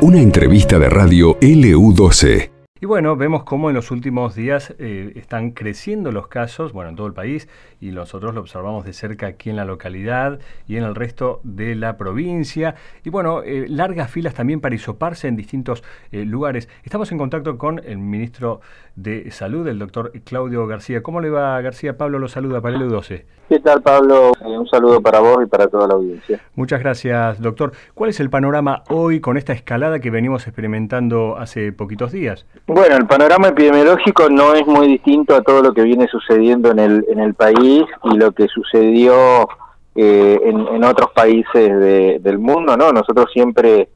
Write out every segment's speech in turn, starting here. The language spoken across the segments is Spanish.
Una entrevista de radio LU12. Y bueno, vemos cómo en los últimos días eh, están creciendo los casos, bueno, en todo el país, y nosotros lo observamos de cerca aquí en la localidad y en el resto de la provincia. Y bueno, eh, largas filas también para isoparse en distintos eh, lugares. Estamos en contacto con el ministro de Salud, el doctor Claudio García. ¿Cómo le va, García? Pablo lo saluda para el U12. ¿Qué tal, Pablo? un saludo para vos y para toda la audiencia. Muchas gracias, doctor. ¿Cuál es el panorama hoy con esta escalada que venimos experimentando hace poquitos días? Bueno, el panorama epidemiológico no es muy distinto a todo lo que viene sucediendo en el, en el país y lo que sucedió eh, en, otros países del mundo, ¿no? Nosotros siempre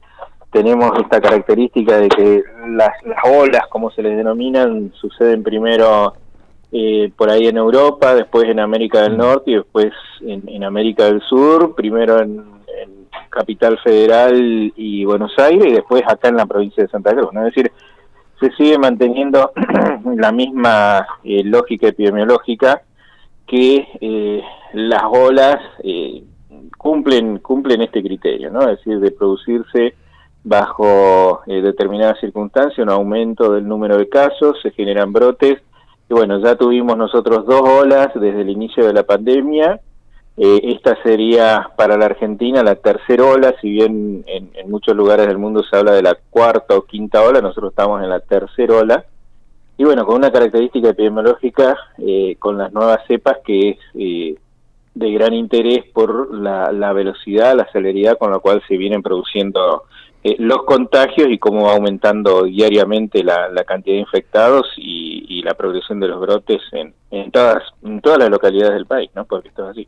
tenemos esta característica de que las, olas, como se les denominan, suceden primero eh, por ahí en Europa, después en América del Norte y después en, América del Sur, primero en, Capital Federal y Buenos Aires y después acá en la provincia de Santa Cruz. ¿no? Es decir, se sigue manteniendo la misma eh, lógica epidemiológica que eh, las olas eh, cumplen cumplen este criterio, ¿no? Es decir, de producirse bajo determinadas circunstancias un aumento del número de casos, se generan brotes y bueno, ya tuvimos nosotros dos olas desde el inicio de la pandemia eh, esta sería para la Argentina la tercera ola, si bien en, muchos lugares del mundo se habla de la cuarta o quinta ola, nosotros estamos en la tercera ola. Y bueno, con una característica epidemiológica, eh, con las nuevas cepas, que es eh, de gran interés por la, velocidad, la celeridad con la cual se vienen produciendo los contagios y cómo va aumentando diariamente la, cantidad de infectados y, y, la progresión de los brotes en, en, todas, en todas las localidades del país, ¿no? Porque esto es así.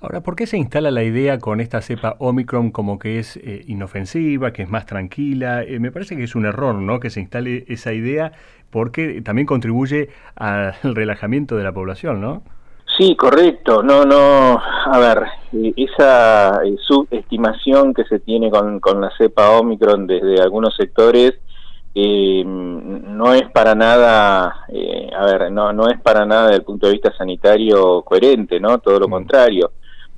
Ahora, ¿por qué se instala la idea con esta cepa Omicron como que es eh, inofensiva, que es más tranquila? Eh, me parece que es un error, ¿no? Que se instale esa idea porque también contribuye al relajamiento de la población, ¿no? Sí, correcto. No, no. A ver, eh, esa subestimación que se tiene con, con la cepa Omicron desde algunos sectores no es para nada, a ver, no, no es para nada desde el punto de vista sanitario coherente, ¿no? Todo lo mm. contrario.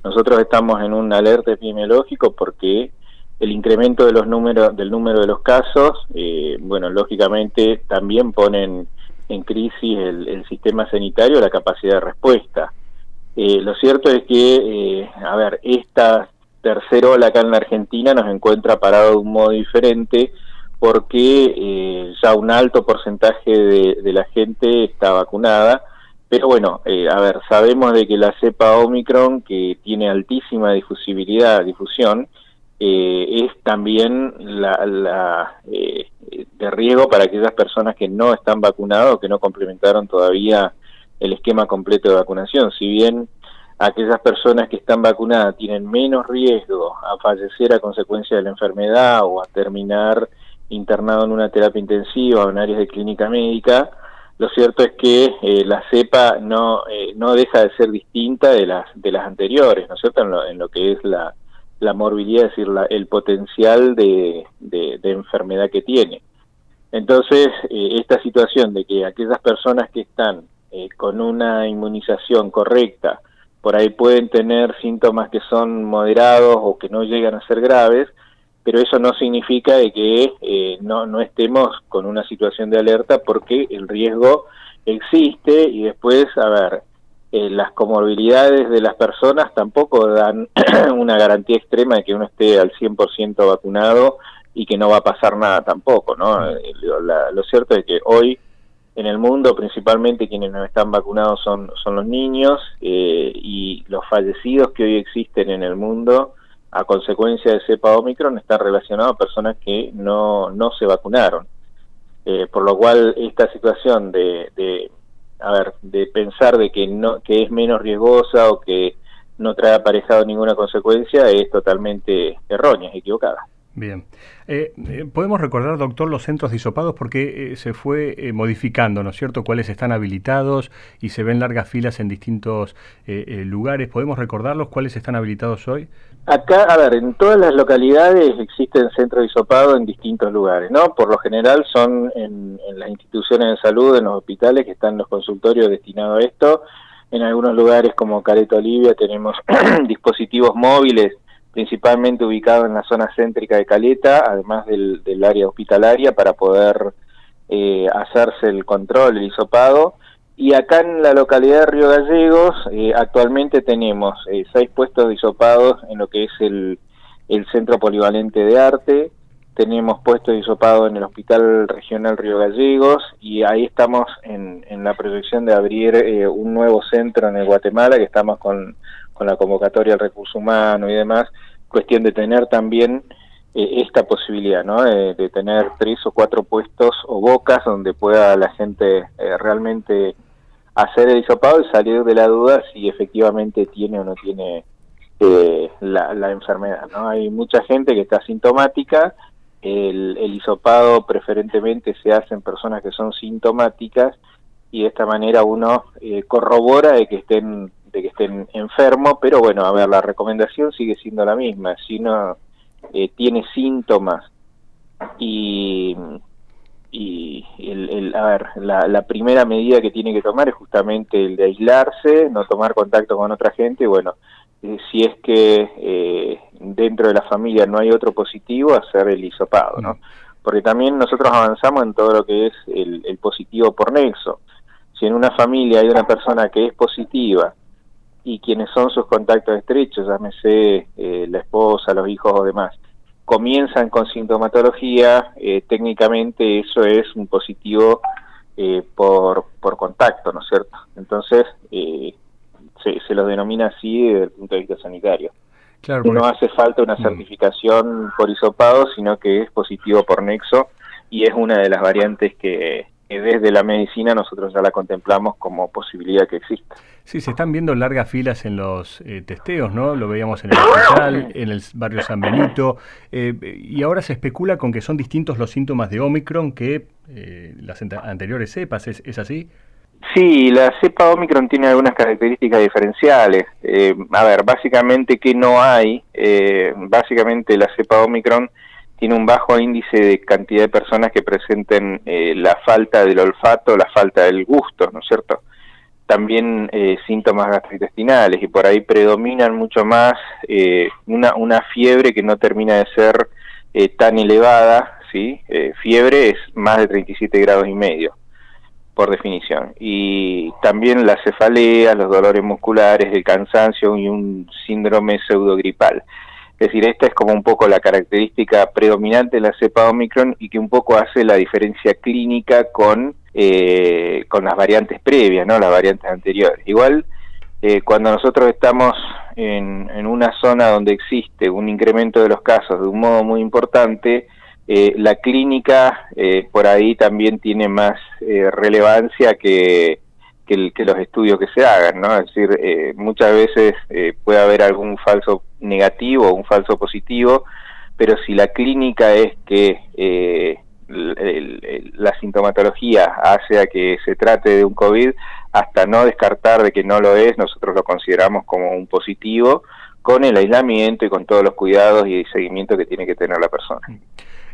Nosotros estamos en un alerta epidemiológico porque el incremento de los números del número de los casos, eh, bueno, lógicamente también ponen en crisis el, sistema sanitario, la capacidad de respuesta. Eh, lo cierto es que, eh, a ver, esta tercera ola acá en la Argentina nos encuentra parado de un modo diferente porque ya un alto porcentaje de la gente está vacunada pero bueno, eh, a ver, sabemos de que la cepa Omicron, que tiene altísima difusibilidad, difusión, eh, es también la, eh, de riesgo para aquellas personas que no están vacunadas o que no complementaron todavía el esquema completo de vacunación. Si bien aquellas personas que están vacunadas tienen menos riesgo a fallecer a consecuencia de la enfermedad o a terminar internado en una terapia intensiva o en áreas de clínica médica, lo cierto es que eh, la cepa no, eh, no deja de ser distinta de las, de las anteriores, ¿no es cierto?, en lo, que es la, la morbilidad, es decir, la, el potencial de, de, enfermedad que tiene. Entonces, eh, esta situación de que aquellas personas que están con una inmunización correcta, por ahí pueden tener síntomas que son moderados o que no llegan a ser graves, pero eso no significa de que eh, no, no estemos con una situación de alerta porque el riesgo existe y después, a ver, eh, las comorbilidades de las personas tampoco dan una garantía extrema de que uno esté al 100% vacunado y que no va a pasar nada tampoco, ¿no? Eh, lo cierto es que hoy en el mundo principalmente quienes no están vacunados son, son los niños y los fallecidos que hoy existen en el mundo a consecuencia de cepa Omicron está relacionado a personas que no, no se vacunaron. Eh, por lo cual esta situación de, de, a ver, de pensar de que, no, que es menos riesgosa o que no trae aparejado ninguna consecuencia es totalmente errónea, equivocada. Bien. Eh, eh, podemos recordar, doctor, los centros disopados porque eh, se fue modificando, ¿no es cierto? Cuáles están habilitados y se ven largas filas en distintos lugares. ¿Podemos recordarlos cuáles están habilitados hoy? Acá, a ver, en todas las localidades existen centros disopados en distintos lugares, ¿no? Por lo general son en, en las instituciones de salud, en los hospitales, que están los consultorios destinados a esto. En algunos lugares como Careto Olivia tenemos dispositivos móviles principalmente ubicado en la zona céntrica de Caleta, además del, área hospitalaria, para poder eh, hacerse el control, el hisopado. Y acá en la localidad de Río Gallegos, eh, actualmente tenemos eh, seis puestos de hisopados en lo que es el, el Centro Polivalente de Arte, tenemos puestos de hisopado en el Hospital Regional Río Gallegos y ahí estamos en, en la proyección de abrir un nuevo centro en el Guatemala, que estamos con con la convocatoria al recurso humano y demás, cuestión de tener también eh, esta posibilidad, ¿no? de tener tres o cuatro puestos o bocas donde pueda la gente eh, realmente hacer el hisopado y salir de la duda si efectivamente tiene o no tiene eh, la, enfermedad, ¿no? Hay mucha gente que está sintomática, el, el hisopado preferentemente se hace en personas que son sintomáticas y de esta manera uno corrobora de que estén de que estén enfermos, pero bueno, a ver, la recomendación sigue siendo la misma. Si uno eh, tiene síntomas y, y el, a ver, la, primera medida que tiene que tomar es justamente el de aislarse, no tomar contacto con otra gente, bueno, eh, si es que eh, dentro de la familia no hay otro positivo, hacer el hisopado, ¿no? Mm. Porque también nosotros avanzamos en todo lo que es el, el positivo por nexo. Si en una familia hay una persona que es positiva y quienes son sus contactos estrechos, llámese eh, la esposa, los hijos o demás, comienzan con sintomatología, eh, técnicamente eso es un positivo eh, por, por contacto, ¿no es cierto? Entonces, se, se lo denomina así desde el punto de vista sanitario. Claro, No hace falta una mm. certificación por hisopado, sino que es positivo por nexo y es una de las variantes que, desde la medicina nosotros ya la contemplamos como posibilidad que exista. Sí, se están viendo largas filas en los eh, testeos, ¿no? Lo veíamos en el hospital, en el barrio San Benito, eh, y ahora se especula con que son distintos los síntomas de Omicron que eh, las anteriores cepas, ¿es, así? Sí, la cepa Omicron tiene algunas características diferenciales. a ver, básicamente que no hay, básicamente la cepa Omicron tiene un bajo índice de cantidad de personas que presenten eh, la falta del olfato, la falta del gusto, ¿no es cierto? También eh, síntomas gastrointestinales y por ahí predominan mucho más eh, una, una fiebre que no termina de ser tan elevada, ¿sí? fiebre es más de 37 grados y medio, por definición. Y también la cefalea, los dolores musculares, el cansancio y un síndrome pseudogripal. Es decir, esta es como un poco la característica predominante de la cepa Omicron y que un poco hace la diferencia clínica con, eh, con las variantes previas, ¿no? las variantes anteriores. Igual, eh, cuando nosotros estamos en, una zona donde existe un incremento de los casos de un modo muy importante, eh, la clínica por ahí también tiene más relevancia que, que, los estudios que se hagan, ¿no? Es decir, eh, muchas veces eh, puede haber algún falso negativo o un falso positivo, pero si la clínica es que eh, la sintomatología hace a que se trate de un COVID, hasta no descartar de que no lo es, nosotros lo consideramos como un positivo, con el aislamiento y con todos los cuidados y seguimiento que tiene que tener la persona.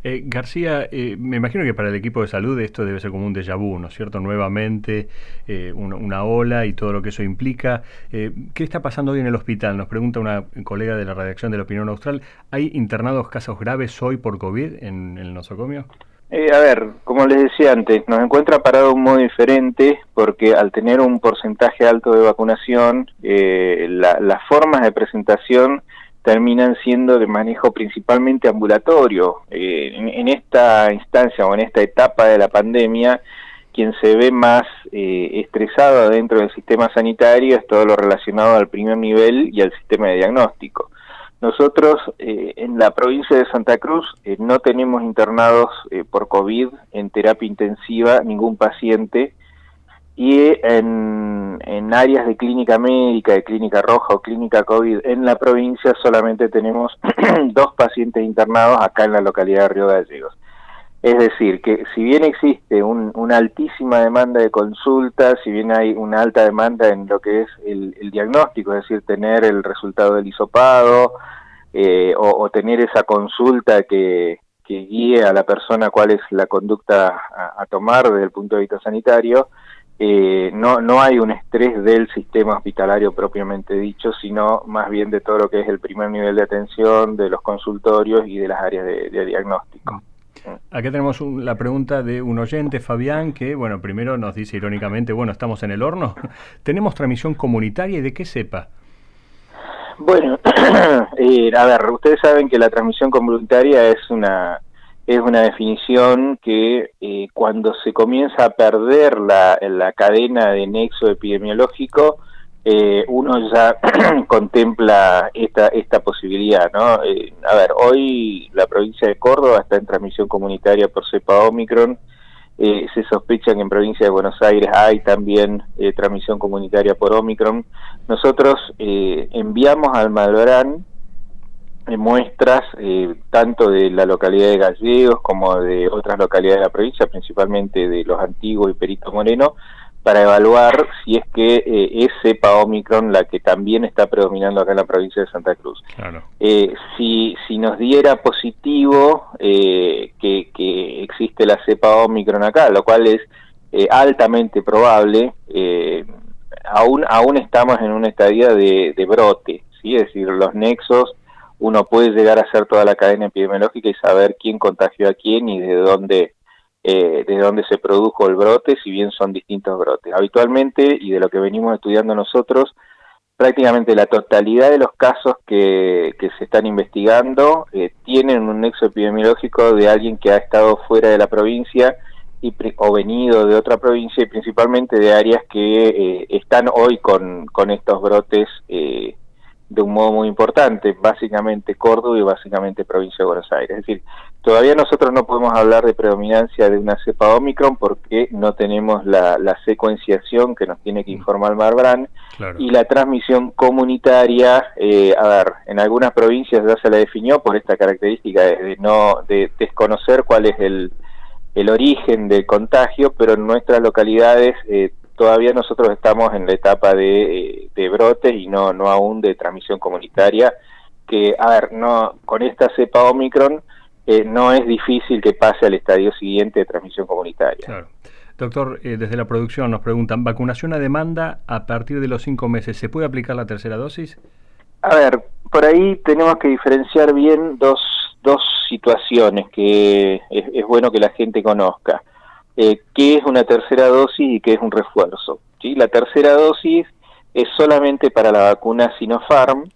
Eh, García, eh, me imagino que para el equipo de salud esto debe ser como un déjà vu, ¿no es cierto? Nuevamente eh, una, ola y todo lo que eso implica. ¿Qué está pasando hoy en el hospital? Nos pregunta una colega de la redacción de la Opinión Austral. ¿Hay internados casos graves hoy por COVID en, el nosocomio? a ver, como les decía antes, nos encuentra parado de un modo diferente porque al tener un porcentaje alto de vacunación, las formas de presentación terminan siendo de manejo principalmente ambulatorio. Eh, en, esta instancia o en esta etapa de la pandemia, quien se ve más eh, estresado dentro del sistema sanitario es todo lo relacionado al primer nivel y al sistema de diagnóstico. Nosotros eh, en la provincia de Santa Cruz no tenemos internados por COVID en terapia intensiva ningún paciente y en, en, áreas de clínica médica, de clínica roja o clínica COVID en la provincia solamente tenemos dos pacientes internados acá en la localidad de Río Gallegos. Es decir, que si bien existe una altísima demanda de consultas, si bien hay una alta demanda en lo que es el, diagnóstico, es decir, tener el resultado del hisopado eh, o, tener esa consulta que, que guíe a la persona cuál es la conducta a tomar desde el punto de vista sanitario, eh, no, no hay un estrés del sistema hospitalario propiamente dicho, sino más bien de todo lo que es el primer nivel de atención, de los consultorios y de las áreas de, diagnóstico. Acá tenemos la pregunta de un oyente, Fabián, que, bueno, primero nos dice irónicamente, bueno, estamos en el horno. ¿Tenemos transmisión comunitaria y de qué sepa? Bueno, eh, a ver, ustedes saben que la transmisión comunitaria es una es una definición que eh, cuando se comienza a perder la, la cadena de nexo epidemiológico, eh, uno ya contempla esta, esta posibilidad, ¿no? Eh, a ver, hoy la provincia de Córdoba está en transmisión comunitaria por cepa Omicron, se sospecha que en provincia de Buenos Aires hay también transmisión comunitaria por Omicron. Nosotros enviamos al Malbrán muestras eh, tanto de la localidad de Gallegos como de otras localidades de la provincia, principalmente de Los Antiguos y Perito Moreno, para evaluar si es que eh, es cepa Omicron la que también está predominando acá en la provincia de Santa Cruz. Eh, si, si nos diera positivo que, que, existe la cepa Omicron acá, lo cual es altamente probable, aún, aún estamos en una estadía de, de brote, ¿sí? es decir, los nexos uno puede llegar a hacer toda la cadena epidemiológica y saber quién contagió a quién y de dónde eh, de dónde se produjo el brote, si bien son distintos brotes. Habitualmente, y de lo que venimos estudiando nosotros, prácticamente la totalidad de los casos que, que se están investigando eh, tienen un nexo epidemiológico de alguien que ha estado fuera de la provincia y, o venido de otra provincia y principalmente de áreas que eh, están hoy con, con estos brotes eh, de un modo muy importante, básicamente Córdoba y básicamente provincia de Buenos Aires. Es decir, todavía nosotros no podemos hablar de predominancia de una cepa Omicron porque no tenemos la, secuenciación que nos tiene que mm. informar Marbrán y la transmisión comunitaria, eh, a ver, en algunas provincias ya se la definió por esta característica de, no de desconocer cuál es el, el origen del contagio, pero en nuestras localidades eh, todavía nosotros estamos en la etapa de, de brotes y no, no aún de transmisión comunitaria, que, a ver, no con esta cepa Omicron eh, no es difícil que pase al estadio siguiente de transmisión comunitaria. Claro. Doctor, eh, desde la producción nos preguntan, ¿vacunación a demanda a partir de los cinco meses? ¿Se puede aplicar la tercera dosis? A ver, por ahí tenemos que diferenciar bien dos, dos situaciones que es, es bueno que la gente conozca eh, qué es una tercera dosis y qué es un refuerzo. La tercera dosis es solamente para la vacuna Sinopharm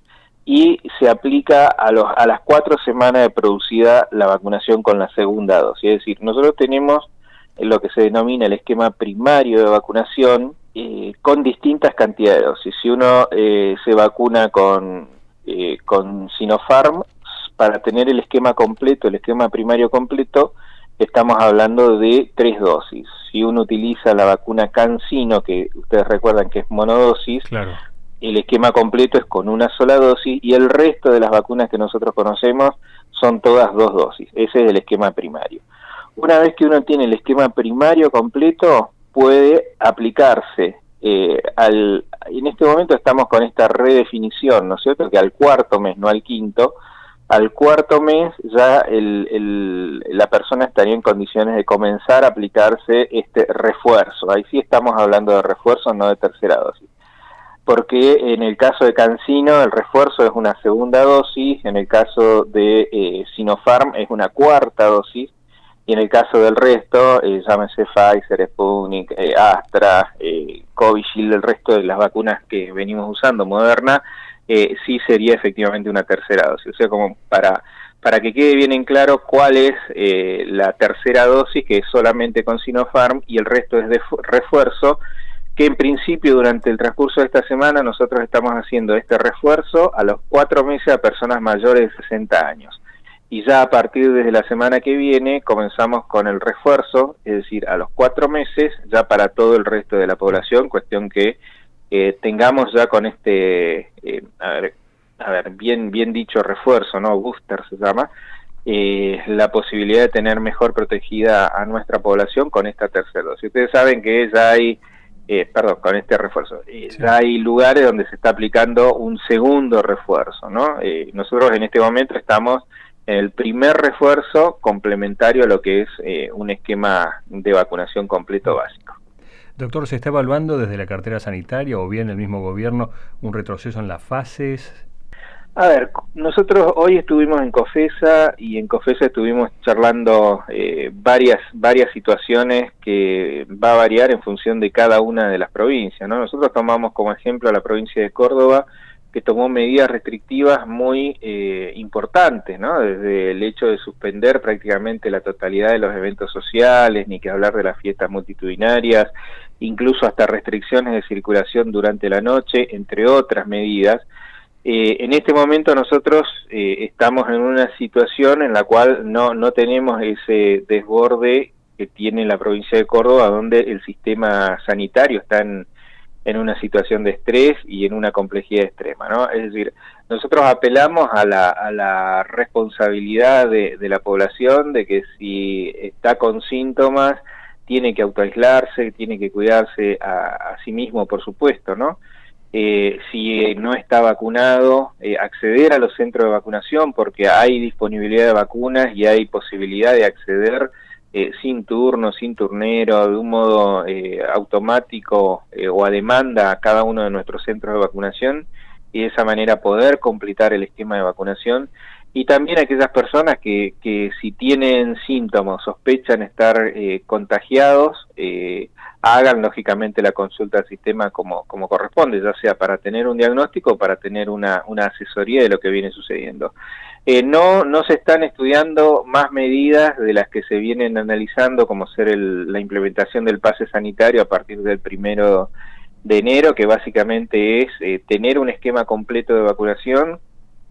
y se aplica a, los, a las cuatro semanas de producida la vacunación con la segunda dosis. Es decir, nosotros tenemos lo que se denomina el esquema primario de vacunación eh, con distintas cantidades de dosis. Si uno eh, se vacuna con, eh, con Sinopharm, para tener el esquema completo, el esquema primario completo, estamos hablando de tres dosis. Si uno utiliza la vacuna CanSino, que ustedes recuerdan que es monodosis, el esquema completo es con una sola dosis y el resto de las vacunas que nosotros conocemos son todas dos dosis. Ese es el esquema primario. Una vez que uno tiene el esquema primario completo, puede aplicarse eh, al, en este momento estamos con esta redefinición, ¿no es cierto? Que al cuarto mes, no al quinto, al cuarto mes ya el, la persona estaría en condiciones de comenzar a aplicarse este refuerzo. Ahí sí estamos hablando de refuerzo, no de tercera dosis. Porque en el caso de Cancino el refuerzo es una segunda dosis, en el caso de eh, Sinopharm es una cuarta dosis, y en el caso del resto, eh, llámese Pfizer, Sputnik, eh, Astra, eh, Covishield, el resto de las vacunas que venimos usando, Moderna, eh, sí sería efectivamente una tercera dosis. O sea, como para, para que quede bien en claro cuál es eh, la tercera dosis, que es solamente con Sinopharm, y el resto es de refuerzo, que en principio durante el transcurso de esta semana nosotros estamos haciendo este refuerzo a los cuatro meses a personas mayores de 60 años. Y ya a partir de la semana que viene comenzamos con el refuerzo, es decir, a los cuatro meses ya para todo el resto de la población, cuestión que eh, tengamos ya con este, eh, a, ver, a ver, bien, bien dicho refuerzo, ¿no? Booster se llama, eh, la posibilidad de tener mejor protegida a nuestra población con esta tercera dosis. Ustedes saben que ya hay, perdón, con este refuerzo, ya hay lugares donde se está aplicando un segundo refuerzo, ¿no? nosotros en este momento estamos en el primer refuerzo complementario a lo que es un esquema de vacunación completo básico. Doctor, ¿se está evaluando desde la cartera sanitaria o bien el mismo gobierno un retroceso en las fases? A ver, nosotros hoy estuvimos en COFESA y en COFESA estuvimos charlando eh, varias varias situaciones que va a variar en función de cada una de las provincias. ¿no? Nosotros tomamos como ejemplo la provincia de Córdoba, que tomó medidas restrictivas muy eh, importantes, ¿no? desde el hecho de suspender prácticamente la totalidad de los eventos sociales, ni que hablar de las fiestas multitudinarias, incluso hasta restricciones de circulación durante la noche, entre otras medidas eh, en este momento nosotros eh, estamos en una situación en la cual no, no tenemos ese desborde que tiene la provincia de Córdoba, donde el sistema sanitario está en, una situación de estrés y en una complejidad extrema. ¿no? Es decir, nosotros apelamos a la, a la responsabilidad de, de, la población, de que si está con síntomas, tiene que autoaislarse, tiene que cuidarse a, sí mismo, por supuesto, ¿no? Eh, si no está vacunado, eh, acceder a los centros de vacunación porque hay disponibilidad de vacunas y hay posibilidad de acceder eh, sin turno, sin turnero, de un modo automático o a demanda a cada uno de nuestros centros de vacunación y de esa manera poder completar el esquema de vacunación y también aquellas personas que, que si tienen síntomas, sospechan estar contagiados, eh, hagan lógicamente la consulta al sistema como, como corresponde, ya sea para tener un diagnóstico o para tener una, una asesoría de lo que viene sucediendo. Eh, no, no se están estudiando más medidas de las que se vienen analizando, como ser la implementación del pase sanitario a partir del primero de enero, que básicamente es eh, tener un esquema completo de vacunación,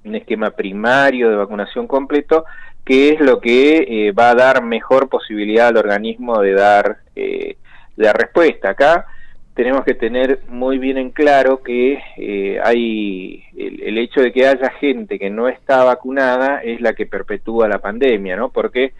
un esquema primario de vacunación completo, que es lo que eh, va a dar mejor posibilidad al organismo de dar la respuesta. Acá tenemos que tener muy bien en claro que eh, hay el, hecho de que haya gente que no está vacunada es la que perpetúa la pandemia, ¿no? Porque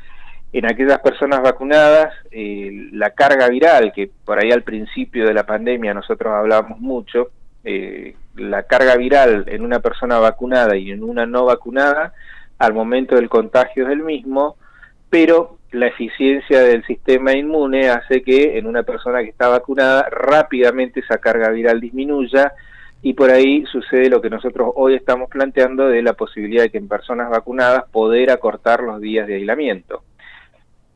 en aquellas personas vacunadas eh, la carga viral, que por ahí al principio de la pandemia nosotros hablábamos mucho, eh, la carga viral en una persona vacunada y en una no vacunada, al momento del contagio es el mismo, pero la eficiencia del sistema inmune hace que en una persona que está vacunada rápidamente esa carga viral disminuya y por ahí sucede lo que nosotros hoy estamos planteando de la posibilidad de que en personas vacunadas poder acortar los días de aislamiento.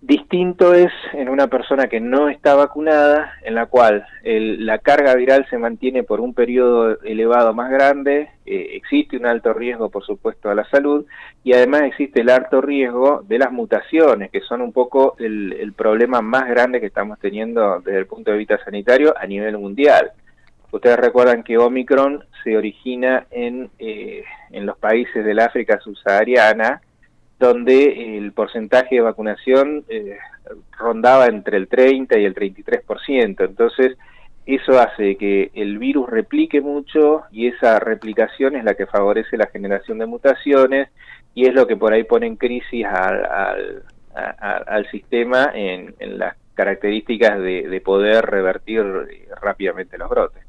Distinto es en una persona que no está vacunada, en la cual la carga viral se mantiene por un periodo elevado más grande, eh, existe un alto riesgo, por supuesto, a la salud, y además existe el alto riesgo de las mutaciones, que son un poco el, problema más grande que estamos teniendo desde el punto de vista sanitario a nivel mundial. Ustedes recuerdan que Omicron se origina en, eh, en los países del África subsahariana, donde el porcentaje de vacunación eh, rondaba entre el 30 y el 33%. Entonces, eso hace que el virus replique mucho y esa replicación es la que favorece la generación de mutaciones y es lo que por ahí pone en crisis al, sistema en, las características de, poder revertir rápidamente los brotes.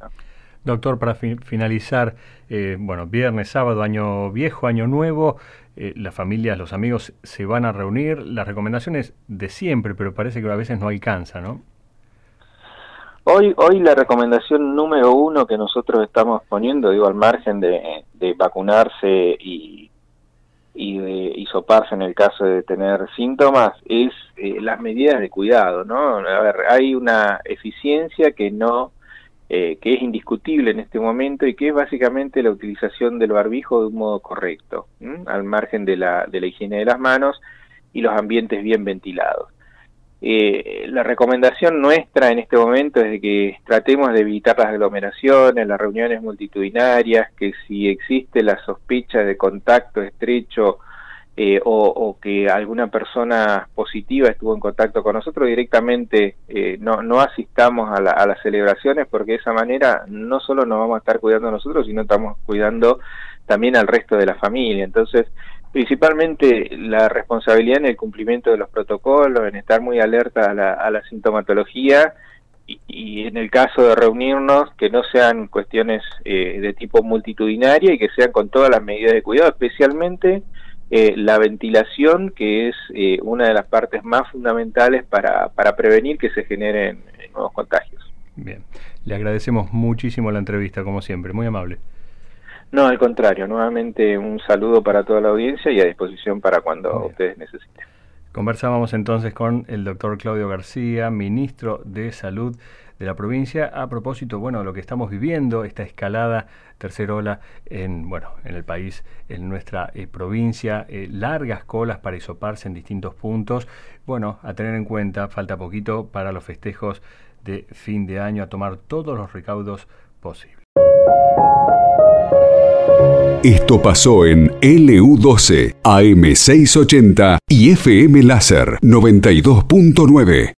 Doctor, para finalizar, eh, bueno, viernes, sábado, año viejo, año nuevo, eh, las familias, los amigos se van a reunir, las recomendaciones de siempre, pero parece que a veces no alcanza, ¿no? Hoy, hoy la recomendación número uno que nosotros estamos poniendo, digo, al margen de, vacunarse y, y de hisoparse en el caso de tener síntomas, es eh, las medidas de cuidado, ¿no? A ver, hay una eficiencia que no eh, que es indiscutible en este momento y que es básicamente la utilización del barbijo de un modo correcto, al margen de la, de la higiene de las manos y los ambientes bien ventilados. Eh, la recomendación nuestra en este momento es de que tratemos de evitar las aglomeraciones, las reuniones multitudinarias, que si existe la sospecha de contacto estrecho eh, o, que alguna persona positiva estuvo en contacto con nosotros, directamente eh, no, no asistamos a, las celebraciones porque de esa manera no solo nos vamos a estar cuidando a nosotros, sino estamos cuidando también al resto de la familia. Entonces, principalmente la responsabilidad en el cumplimiento de los protocolos, en estar muy alerta a la, a la sintomatología y, en el caso de reunirnos, que no sean cuestiones eh, de tipo multitudinaria y que sean con todas las medidas de cuidado, especialmente eh, la ventilación, que es eh, una de las partes más fundamentales para, para prevenir que se generen nuevos contagios. Bien, le agradecemos muchísimo la entrevista, como siempre, muy amable. No, al contrario, nuevamente un saludo para toda la audiencia y a disposición para cuando ustedes necesiten. Conversábamos entonces con el doctor Claudio García, ministro de Salud de la provincia, a propósito, bueno, lo que estamos viviendo, esta escalada tercera ola en, bueno, en el país, en nuestra eh, provincia, eh, largas colas para isoparse en distintos puntos. Bueno, a tener en cuenta, falta poquito para los festejos de fin de año, a tomar todos los recaudos posibles. Esto pasó en LU12, AM680 y FM Láser 92.9.